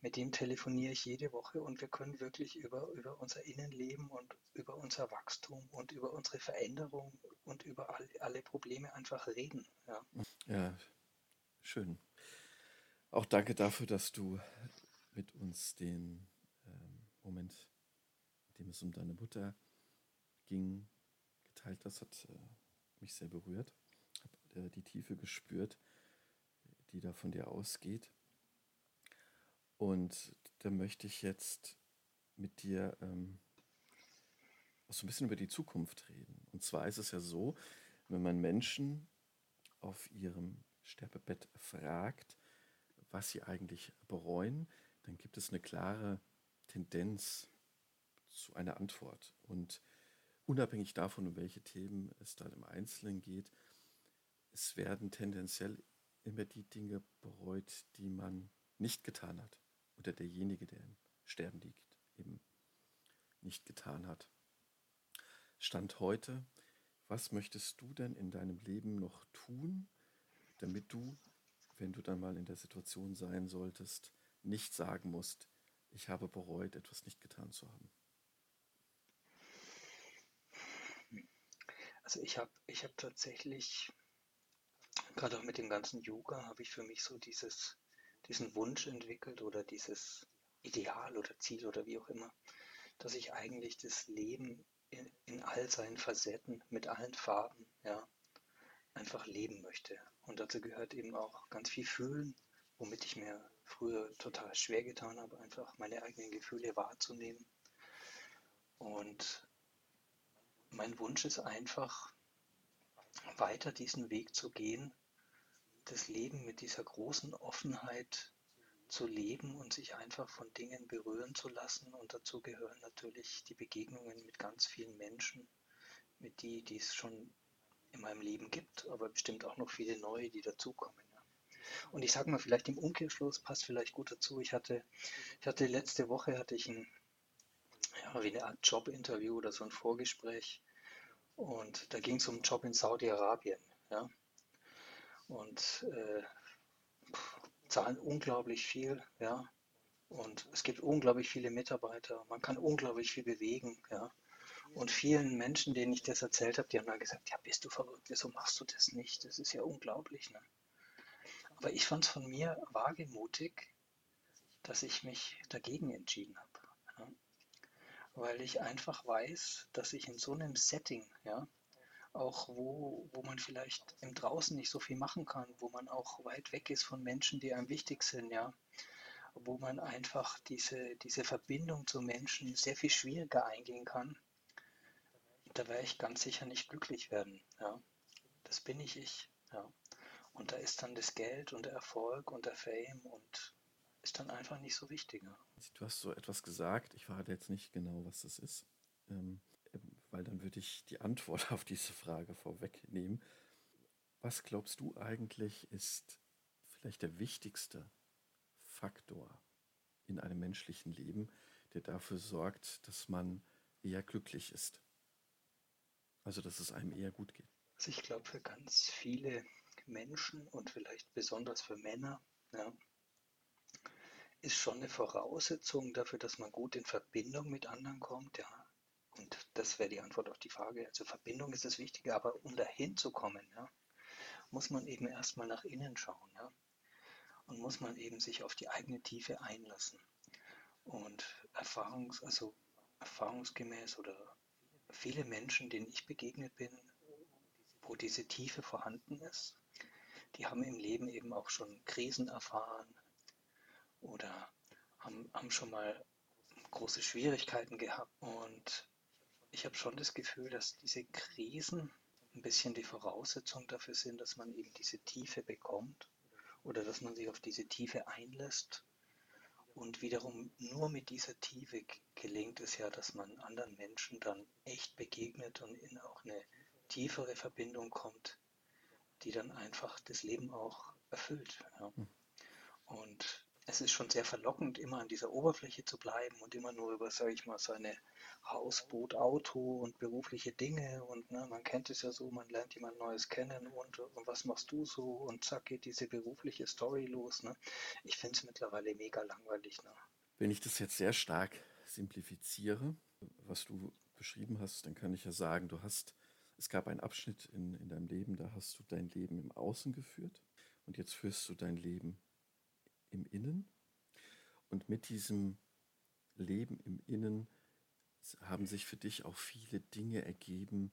mit dem telefoniere ich jede Woche und wir können wirklich über, über unser Innenleben und über unser Wachstum und über unsere Veränderung und über all, alle Probleme einfach reden. Ja. ja, schön. Auch danke dafür, dass du mit uns den ähm, Moment, in dem es um deine Mutter ging, geteilt hast. Hat äh, mich sehr berührt. Habe äh, die Tiefe gespürt, die da von dir ausgeht. Und da möchte ich jetzt mit dir ähm, auch so ein bisschen über die Zukunft reden. Und zwar ist es ja so, wenn man Menschen auf ihrem Sterbebett fragt, was sie eigentlich bereuen, dann gibt es eine klare Tendenz zu einer Antwort. Und unabhängig davon, um welche Themen es dann im Einzelnen geht, es werden tendenziell immer die Dinge bereut, die man nicht getan hat. Oder derjenige, der im Sterben liegt, eben nicht getan hat. Stand heute, was möchtest du denn in deinem Leben noch tun, damit du, wenn du dann mal in der Situation sein solltest, nicht sagen musst, ich habe bereut, etwas nicht getan zu haben? Also ich habe ich hab tatsächlich, gerade auch mit dem ganzen Yoga, habe ich für mich so dieses, diesen Wunsch entwickelt oder dieses Ideal oder Ziel oder wie auch immer, dass ich eigentlich das Leben in, in all seinen Facetten, mit allen Farben, ja, einfach leben möchte. Und dazu gehört eben auch ganz viel Fühlen, womit ich mir früher total schwer getan habe, einfach meine eigenen Gefühle wahrzunehmen. Und mein Wunsch ist einfach, weiter diesen Weg zu gehen, das Leben mit dieser großen Offenheit zu leben und sich einfach von Dingen berühren zu lassen. Und dazu gehören natürlich die Begegnungen mit ganz vielen Menschen, mit die, die es schon in meinem Leben gibt, aber bestimmt auch noch viele neue, die dazukommen. Ja. Und ich sage mal, vielleicht im Umkehrschluss passt vielleicht gut dazu. Ich hatte, ich hatte letzte Woche hatte ich ein, ja, wie eine Art Jobinterview oder so ein Vorgespräch. Und da ging es um einen Job in Saudi-Arabien. Ja. Und äh, zahlen unglaublich viel, ja. Und es gibt unglaublich viele Mitarbeiter. Man kann unglaublich viel bewegen, ja. Und vielen Menschen, denen ich das erzählt habe, die haben dann gesagt, ja, bist du verrückt, wieso machst du das nicht? Das ist ja unglaublich. Ne? Aber ich fand es von mir wagemutig, dass ich mich dagegen entschieden habe. Ja? Weil ich einfach weiß, dass ich in so einem Setting, ja, auch wo, wo man vielleicht im Draußen nicht so viel machen kann, wo man auch weit weg ist von Menschen, die einem wichtig sind, ja, wo man einfach diese, diese Verbindung zu Menschen sehr viel schwieriger eingehen kann, da werde ich ganz sicher nicht glücklich werden, ja. Das bin ich ich, ja. Und da ist dann das Geld und der Erfolg und der Fame und ist dann einfach nicht so wichtig. Ja. Du hast so etwas gesagt, ich verrate jetzt nicht genau, was das ist. Ähm, weil dann würde ich die Antwort auf diese Frage vorwegnehmen. Was glaubst du eigentlich ist vielleicht der wichtigste Faktor in einem menschlichen Leben, der dafür sorgt, dass man eher glücklich ist? Also dass es einem eher gut geht. Also ich glaube, für ganz viele Menschen und vielleicht besonders für Männer ja, ist schon eine Voraussetzung dafür, dass man gut in Verbindung mit anderen kommt, ja, und das wäre die Antwort auf die Frage. Also Verbindung ist das Wichtige, aber um dahin zu kommen, ja, muss man eben erstmal nach innen schauen, ja. Und muss man eben sich auf die eigene Tiefe einlassen. Und Erfahrungs, also erfahrungsgemäß oder viele Menschen, denen ich begegnet bin, wo diese Tiefe vorhanden ist, die haben im Leben eben auch schon Krisen erfahren oder haben, haben schon mal große Schwierigkeiten gehabt und ich habe schon das Gefühl, dass diese Krisen ein bisschen die Voraussetzung dafür sind, dass man eben diese Tiefe bekommt oder dass man sich auf diese Tiefe einlässt. Und wiederum nur mit dieser Tiefe gelingt es ja, dass man anderen Menschen dann echt begegnet und in auch eine tiefere Verbindung kommt, die dann einfach das Leben auch erfüllt. Ja. Hm. Und es ist schon sehr verlockend, immer an dieser Oberfläche zu bleiben und immer nur über, sage ich mal, seine Haus, Boot, Auto und berufliche Dinge und ne, man kennt es ja so, man lernt jemand Neues kennen und, und was machst du so und zack geht diese berufliche Story los. Ne? Ich finde es mittlerweile mega langweilig. Ne? Wenn ich das jetzt sehr stark simplifiziere, was du beschrieben hast, dann kann ich ja sagen, du hast, es gab einen Abschnitt in, in deinem Leben, da hast du dein Leben im Außen geführt und jetzt führst du dein Leben im Innen. Und mit diesem Leben im Innen haben sich für dich auch viele Dinge ergeben,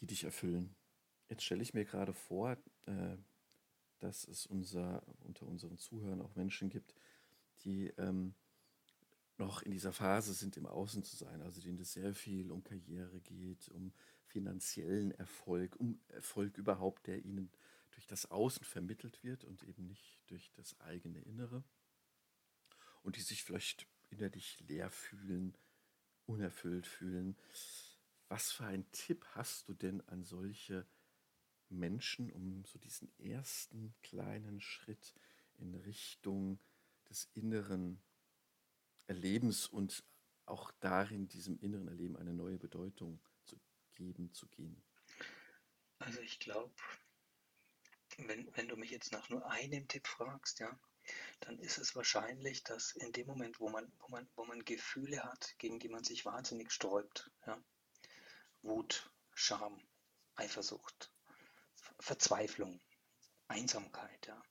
die dich erfüllen. Jetzt stelle ich mir gerade vor, äh, dass es unser, unter unseren Zuhörern auch Menschen gibt, die ähm, noch in dieser Phase sind, im Außen zu sein, also denen es sehr viel um Karriere geht, um finanziellen Erfolg, um Erfolg überhaupt, der ihnen durch das Außen vermittelt wird und eben nicht durch das eigene Innere. Und die sich vielleicht innerlich leer fühlen, unerfüllt fühlen. Was für einen Tipp hast du denn an solche Menschen, um so diesen ersten kleinen Schritt in Richtung des inneren Erlebens und auch darin, diesem inneren Erleben eine neue Bedeutung zu geben, zu gehen? Also ich glaube, wenn, wenn du mich jetzt nach nur einem Tipp fragst, ja, dann ist es wahrscheinlich, dass in dem Moment, wo man, wo man, wo man Gefühle hat, gegen die man sich wahnsinnig sträubt, ja, Wut, Scham, Eifersucht, Verzweiflung, Einsamkeit, ja,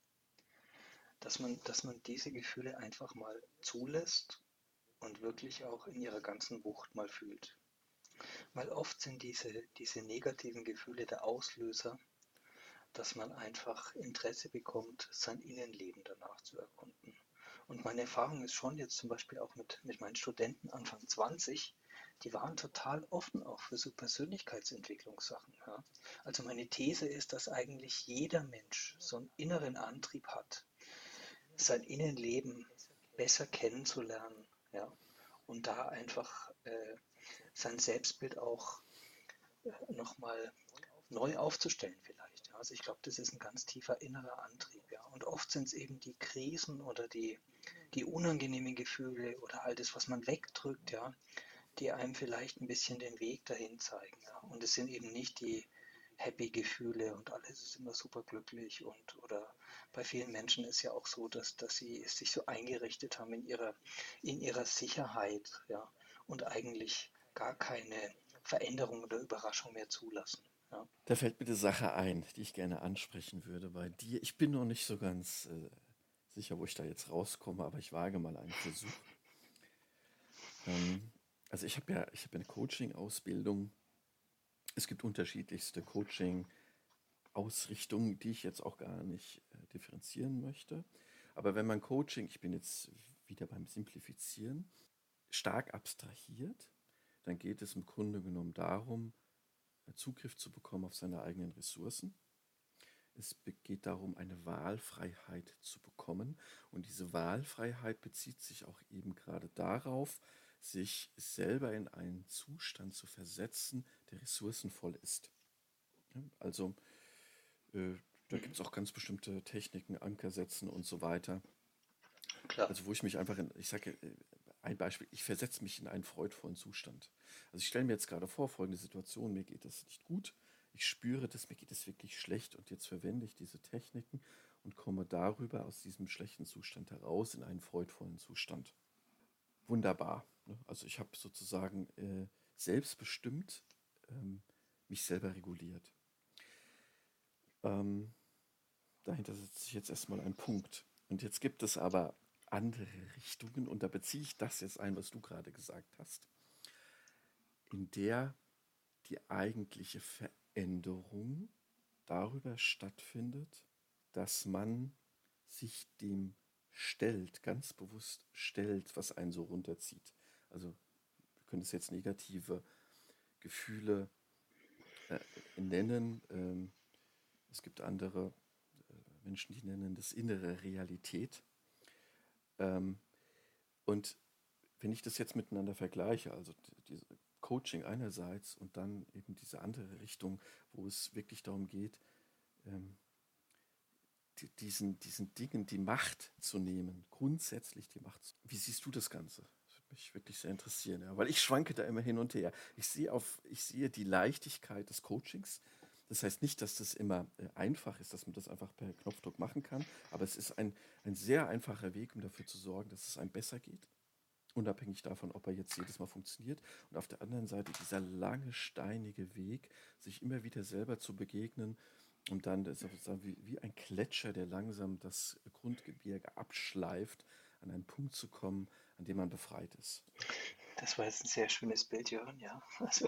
dass man, dass man diese Gefühle einfach mal zulässt und wirklich auch in ihrer ganzen Wucht mal fühlt. Weil oft sind diese, diese negativen Gefühle der Auslöser, dass man einfach Interesse bekommt, sein Innenleben danach zu erkunden. Und meine Erfahrung ist schon jetzt zum Beispiel auch mit, mit meinen Studenten Anfang 20, die waren total offen auch für so Persönlichkeitsentwicklungssachen. Ja. Also meine These ist, dass eigentlich jeder Mensch so einen inneren Antrieb hat, sein Innenleben besser kennenzulernen ja, und da einfach äh, sein Selbstbild auch äh, nochmal neu aufzustellen vielleicht. Also ich glaube, das ist ein ganz tiefer innerer Antrieb. Ja. Und oft sind es eben die Krisen oder die, die unangenehmen Gefühle oder all das, was man wegdrückt, ja, die einem vielleicht ein bisschen den Weg dahin zeigen. Ja. Und es sind eben nicht die happy Gefühle und alles ist immer super glücklich und oder bei vielen Menschen ist ja auch so, dass, dass sie sich so eingerichtet haben in ihrer, in ihrer Sicherheit, ja, und eigentlich gar keine Veränderung oder Überraschung mehr zulassen. Da fällt mir eine Sache ein, die ich gerne ansprechen würde bei dir. Ich bin noch nicht so ganz äh, sicher, wo ich da jetzt rauskomme, aber ich wage mal einen Versuch. Ähm, also ich habe ja, ich habe eine Coaching-Ausbildung. Es gibt unterschiedlichste Coaching-Ausrichtungen, die ich jetzt auch gar nicht äh, differenzieren möchte. Aber wenn man Coaching, ich bin jetzt wieder beim Simplifizieren, stark abstrahiert, dann geht es im Grunde genommen darum, Zugriff zu bekommen auf seine eigenen Ressourcen. Es geht darum, eine Wahlfreiheit zu bekommen. Und diese Wahlfreiheit bezieht sich auch eben gerade darauf, sich selber in einen Zustand zu versetzen, der ressourcenvoll ist. Also äh, da gibt es auch ganz bestimmte Techniken, Anker setzen und so weiter. Klar. Also wo ich mich einfach in, ich sage äh, ein Beispiel, ich versetze mich in einen freudvollen Zustand. Also ich stelle mir jetzt gerade vor, folgende Situation, mir geht es nicht gut, ich spüre das, mir geht es wirklich schlecht und jetzt verwende ich diese Techniken und komme darüber aus diesem schlechten Zustand heraus in einen freudvollen Zustand. Wunderbar. Ne? Also ich habe sozusagen äh, selbstbestimmt ähm, mich selber reguliert. Ähm, dahinter setze ich jetzt erstmal einen Punkt. Und jetzt gibt es aber andere Richtungen, und da beziehe ich das jetzt ein, was du gerade gesagt hast, in der die eigentliche Veränderung darüber stattfindet, dass man sich dem stellt, ganz bewusst stellt, was einen so runterzieht. Also wir können es jetzt negative Gefühle äh, nennen. Ähm, es gibt andere äh, Menschen, die nennen das innere Realität. Ähm, und wenn ich das jetzt miteinander vergleiche, also diese Coaching einerseits und dann eben diese andere Richtung, wo es wirklich darum geht, ähm, die, diesen, diesen Dingen die Macht zu nehmen, grundsätzlich die Macht. Wie siehst du das Ganze? Das würde mich wirklich sehr interessieren, ja, weil ich schwanke da immer hin und her. Ich sehe, auf, ich sehe die Leichtigkeit des Coachings. Das heißt nicht, dass das immer äh, einfach ist, dass man das einfach per Knopfdruck machen kann, aber es ist ein, ein sehr einfacher Weg, um dafür zu sorgen, dass es einem besser geht unabhängig davon, ob er jetzt jedes Mal funktioniert. Und auf der anderen Seite dieser lange, steinige Weg, sich immer wieder selber zu begegnen und dann ist sozusagen wie, wie ein Gletscher, der langsam das Grundgebirge abschleift, an einen Punkt zu kommen, an dem man befreit ist. Das war jetzt ein sehr schönes Bild, Jörn, ja. Also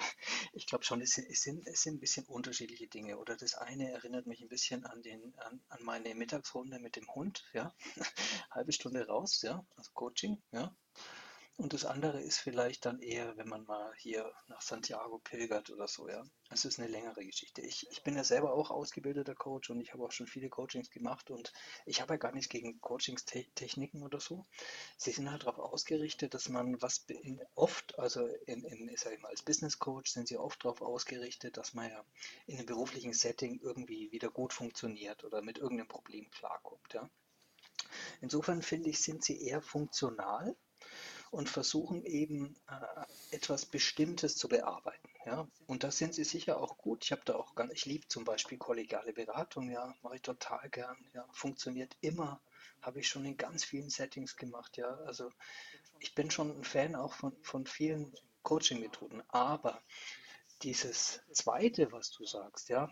ich glaube schon, es sind, es, sind, es sind ein bisschen unterschiedliche Dinge. Oder das eine erinnert mich ein bisschen an, den, an, an meine Mittagsrunde mit dem Hund, ja. Halbe Stunde raus, ja, also Coaching, ja. Und das andere ist vielleicht dann eher, wenn man mal hier nach Santiago pilgert oder so, ja. Es ist eine längere Geschichte. Ich, ich bin ja selber auch ausgebildeter Coach und ich habe auch schon viele Coachings gemacht und ich habe ja gar nichts gegen Coachingstechniken oder so. Sie sind halt darauf ausgerichtet, dass man was oft, also in, in, ich sag mal, als Business Coach sind sie oft darauf ausgerichtet, dass man ja in einem beruflichen Setting irgendwie wieder gut funktioniert oder mit irgendeinem Problem klarkommt, ja. Insofern finde ich, sind sie eher funktional und versuchen eben äh, etwas Bestimmtes zu bearbeiten. Ja? Und da sind sie sicher auch gut. Ich habe da auch ganz, ich liebe zum Beispiel kollegiale Beratung, ja, mache ich total gern. Ja, funktioniert immer, habe ich schon in ganz vielen Settings gemacht. Ja, also ich bin schon ein Fan auch von, von vielen Coaching-Methoden. Aber dieses Zweite, was du sagst, ja,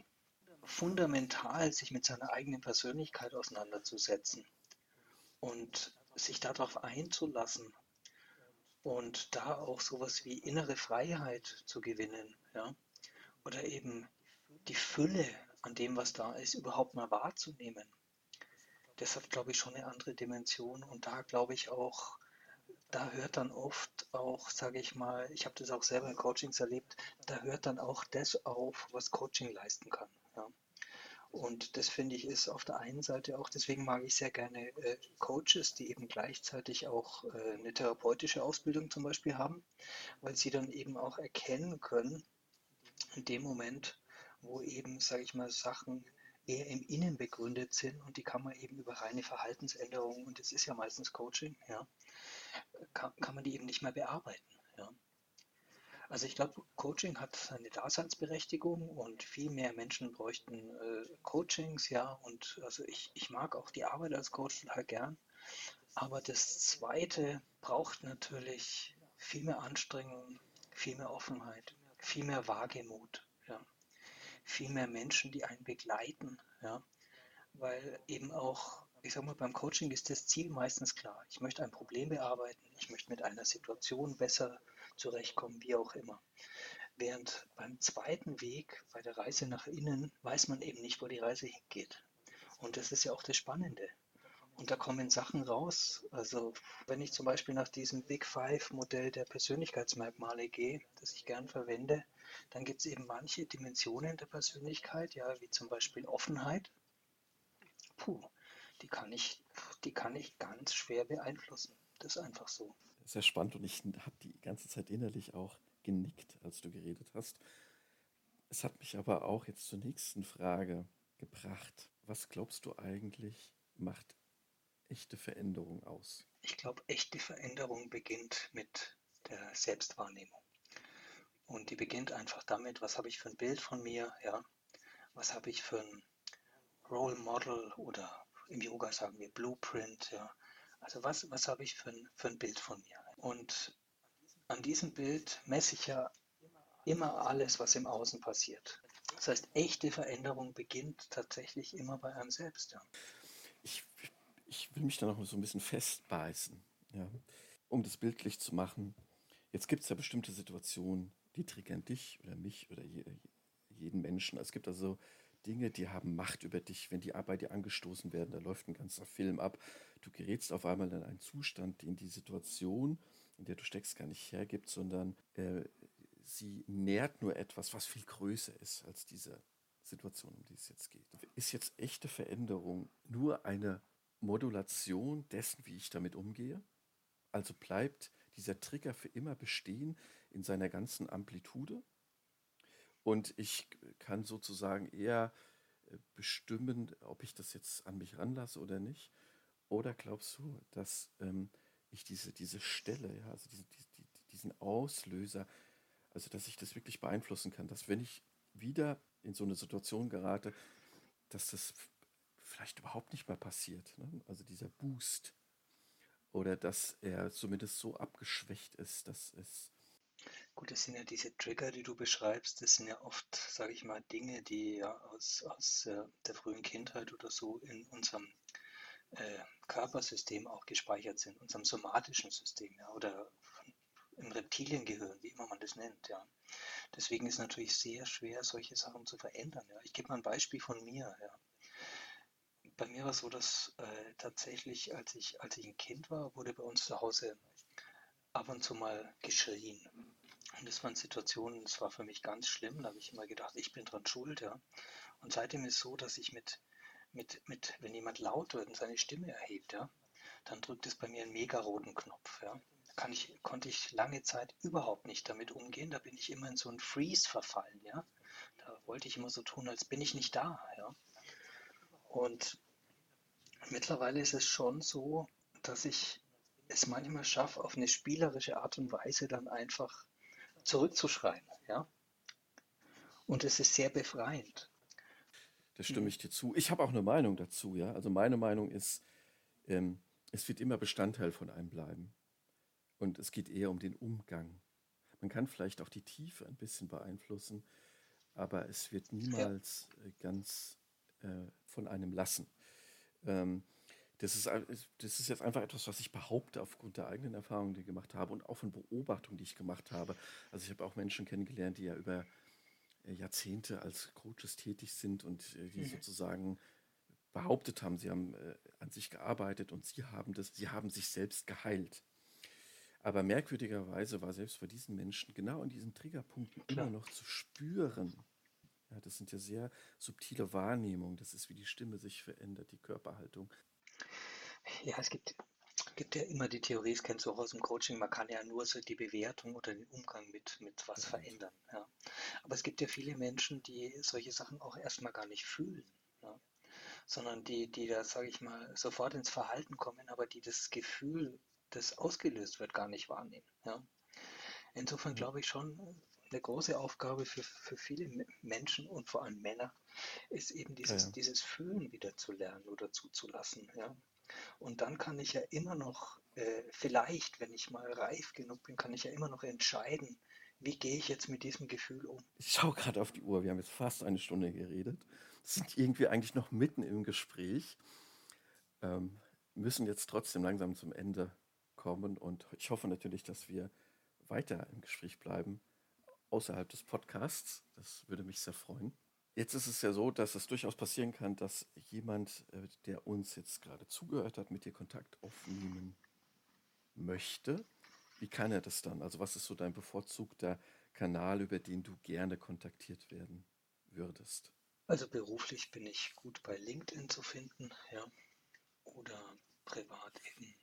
fundamental sich mit seiner eigenen Persönlichkeit auseinanderzusetzen und sich darauf einzulassen und da auch sowas wie innere Freiheit zu gewinnen, ja, oder eben die Fülle an dem, was da ist, überhaupt mal wahrzunehmen. Das hat, glaube ich, schon eine andere Dimension und da glaube ich auch, da hört dann oft auch, sage ich mal, ich habe das auch selber in Coachings erlebt, da hört dann auch das auf, was Coaching leisten kann. Und das finde ich ist auf der einen Seite auch, deswegen mag ich sehr gerne äh, Coaches, die eben gleichzeitig auch äh, eine therapeutische Ausbildung zum Beispiel haben, weil sie dann eben auch erkennen können, in dem Moment, wo eben, sage ich mal, Sachen eher im Innen begründet sind und die kann man eben über reine Verhaltensänderungen, und das ist ja meistens Coaching, ja, kann, kann man die eben nicht mehr bearbeiten. Ja. Also ich glaube, Coaching hat seine Daseinsberechtigung und viel mehr Menschen bräuchten äh, Coachings, ja. Und also ich, ich mag auch die Arbeit als Coach total gern. Aber das Zweite braucht natürlich viel mehr Anstrengung, viel mehr Offenheit, viel mehr Wagemut, ja. Viel mehr Menschen, die einen begleiten, ja. Weil eben auch ich sage mal, beim Coaching ist das Ziel meistens klar. Ich möchte ein Problem bearbeiten, ich möchte mit einer Situation besser zurechtkommen, wie auch immer. Während beim zweiten Weg, bei der Reise nach innen, weiß man eben nicht, wo die Reise hingeht. Und das ist ja auch das Spannende. Und da kommen Sachen raus. Also wenn ich zum Beispiel nach diesem Big Five-Modell der Persönlichkeitsmerkmale gehe, das ich gern verwende, dann gibt es eben manche Dimensionen der Persönlichkeit, ja, wie zum Beispiel Offenheit. Puh, die kann ich, die kann ich ganz schwer beeinflussen. Das ist einfach so sehr spannend und ich habe die ganze Zeit innerlich auch genickt, als du geredet hast. Es hat mich aber auch jetzt zur nächsten Frage gebracht. Was glaubst du eigentlich macht echte Veränderung aus? Ich glaube, echte Veränderung beginnt mit der Selbstwahrnehmung. Und die beginnt einfach damit, was habe ich für ein Bild von mir, ja? Was habe ich für ein Role Model oder im Yoga sagen wir Blueprint, ja? Also was, was habe ich für ein, für ein Bild von mir? Und an diesem Bild messe ich ja immer alles, was im Außen passiert. Das heißt, echte Veränderung beginnt tatsächlich immer bei einem selbst. Ja. Ich, ich will mich da noch so ein bisschen festbeißen, ja, um das bildlich zu machen. Jetzt gibt es ja bestimmte Situationen, die triggern dich oder mich oder jeden Menschen. Es gibt also Dinge, die haben Macht über dich, wenn die bei dir angestoßen werden, da läuft ein ganzer Film ab. Du gerätst auf einmal in einen Zustand, den die Situation, in der du steckst, gar nicht hergibt, sondern äh, sie nährt nur etwas, was viel größer ist als diese Situation, um die es jetzt geht. Ist jetzt echte Veränderung nur eine Modulation dessen, wie ich damit umgehe? Also bleibt dieser Trigger für immer bestehen in seiner ganzen Amplitude? Und ich kann sozusagen eher äh, bestimmen, ob ich das jetzt an mich ranlasse oder nicht. Oder glaubst du, dass ähm, ich diese, diese Stelle, ja, also diese, die, diesen Auslöser, also dass ich das wirklich beeinflussen kann, dass wenn ich wieder in so eine Situation gerate, dass das vielleicht überhaupt nicht mehr passiert. Ne? Also dieser Boost. Oder dass er zumindest so abgeschwächt ist, dass es Gut, das sind ja diese Trigger, die du beschreibst, das sind ja oft, sage ich mal, Dinge, die ja aus, aus äh, der frühen Kindheit oder so in unserem äh, Körpersystem auch gespeichert sind, unserem somatischen System, ja, oder im Reptiliengehirn, wie immer man das nennt, ja. Deswegen ist es natürlich sehr schwer, solche Sachen zu verändern. Ja. Ich gebe mal ein Beispiel von mir, ja. Bei mir war es so, dass äh, tatsächlich, als ich, als ich ein Kind war, wurde bei uns zu Hause ab und zu mal geschrien. Und das waren Situationen, das war für mich ganz schlimm. Da habe ich immer gedacht, ich bin dran schuld, ja. Und seitdem ist es so, dass ich mit, mit, mit, wenn jemand laut wird und seine Stimme erhebt, ja, dann drückt es bei mir einen mega roten Knopf, ja. Kann ich, konnte ich lange Zeit überhaupt nicht damit umgehen. Da bin ich immer in so einen Freeze verfallen, ja. Da wollte ich immer so tun, als bin ich nicht da, ja. Und mittlerweile ist es schon so, dass ich es manchmal schaffe, auf eine spielerische Art und Weise dann einfach zurückzuschreien. Ja? Und es ist sehr befreiend. Da stimme ich dir zu. Ich habe auch eine Meinung dazu, ja. Also meine Meinung ist, ähm, es wird immer Bestandteil von einem bleiben. Und es geht eher um den Umgang. Man kann vielleicht auch die Tiefe ein bisschen beeinflussen, aber es wird niemals ja. ganz äh, von einem lassen. Ähm, das ist, das ist jetzt einfach etwas, was ich behaupte aufgrund der eigenen Erfahrungen, die ich gemacht habe und auch von Beobachtungen, die ich gemacht habe. Also ich habe auch Menschen kennengelernt, die ja über äh, Jahrzehnte als Coaches tätig sind und äh, die mhm. sozusagen behauptet haben, sie haben äh, an sich gearbeitet und sie haben das, sie haben sich selbst geheilt. Aber merkwürdigerweise war selbst bei diesen Menschen genau an diesen Triggerpunkten Klar. immer noch zu spüren. Ja, das sind ja sehr subtile Wahrnehmungen. Das ist, wie die Stimme sich verändert, die Körperhaltung. Ja, es gibt, gibt ja immer die Theorie, es kennst du auch aus dem Coaching, man kann ja nur so die Bewertung oder den Umgang mit, mit was verändern. Ja. Aber es gibt ja viele Menschen, die solche Sachen auch erstmal gar nicht fühlen. Ja. Sondern die, die da, sage ich mal, sofort ins Verhalten kommen, aber die das Gefühl, das ausgelöst wird, gar nicht wahrnehmen. Ja. Insofern glaube ich schon, eine große Aufgabe für, für viele Menschen und vor allem Männer ist eben dieses, ja. dieses Fühlen wieder zu lernen oder zuzulassen. Ja. Und dann kann ich ja immer noch, äh, vielleicht, wenn ich mal reif genug bin, kann ich ja immer noch entscheiden, wie gehe ich jetzt mit diesem Gefühl um. Ich schaue gerade auf die Uhr, wir haben jetzt fast eine Stunde geredet, sind irgendwie eigentlich noch mitten im Gespräch, ähm, müssen jetzt trotzdem langsam zum Ende kommen und ich hoffe natürlich, dass wir weiter im Gespräch bleiben, außerhalb des Podcasts. Das würde mich sehr freuen. Jetzt ist es ja so, dass es durchaus passieren kann, dass jemand, äh, der uns jetzt gerade zugehört hat, mit dir Kontakt aufnehmen möchte. Wie kann er das dann? Also was ist so dein bevorzugter Kanal, über den du gerne kontaktiert werden würdest? Also beruflich bin ich gut bei LinkedIn zu finden, ja. Oder privat eben,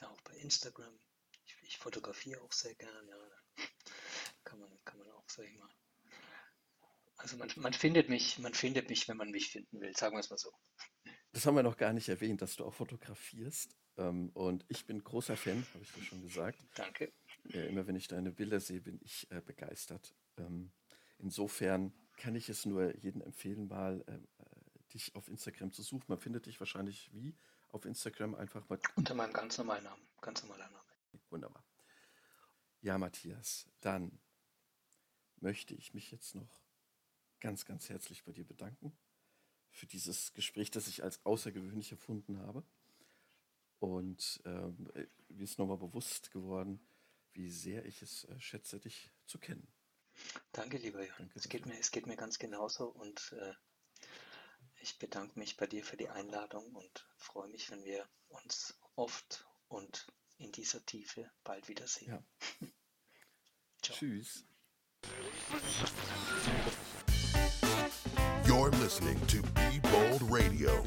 ja, auch bei Instagram. Ich, ich fotografiere auch sehr gerne, ja. Kann man, kann man auch, sag ich mal, also man, man findet mich, man findet mich, wenn man mich finden will, sagen wir es mal so. Das haben wir noch gar nicht erwähnt, dass du auch fotografierst. Ähm, und ich bin großer Fan, habe ich dir schon gesagt. Danke. immer wenn ich deine Bilder sehe, bin ich äh, begeistert. Ähm, insofern kann ich es nur jedem empfehlen, mal ähm, äh, dich auf Instagram zu suchen. Man findet dich wahrscheinlich wie auf Instagram einfach mal. Unter meinem ganz normalen Namen. Ganz normaler Name. Wunderbar. Ja, Matthias, dann möchte ich mich jetzt noch ganz, ganz herzlich bei dir bedanken für dieses Gespräch, das ich als außergewöhnlich erfunden habe. Und ähm, mir ist nochmal bewusst geworden, wie sehr ich es äh, schätze, dich zu kennen. Danke, lieber Jan. Danke, es, geht mir, es geht mir ganz genauso und äh, ich bedanke mich bei dir für die Einladung und freue mich, wenn wir uns oft und in dieser Tiefe bald wiedersehen. Ja. Tschüss. You're listening to Be Bold Radio.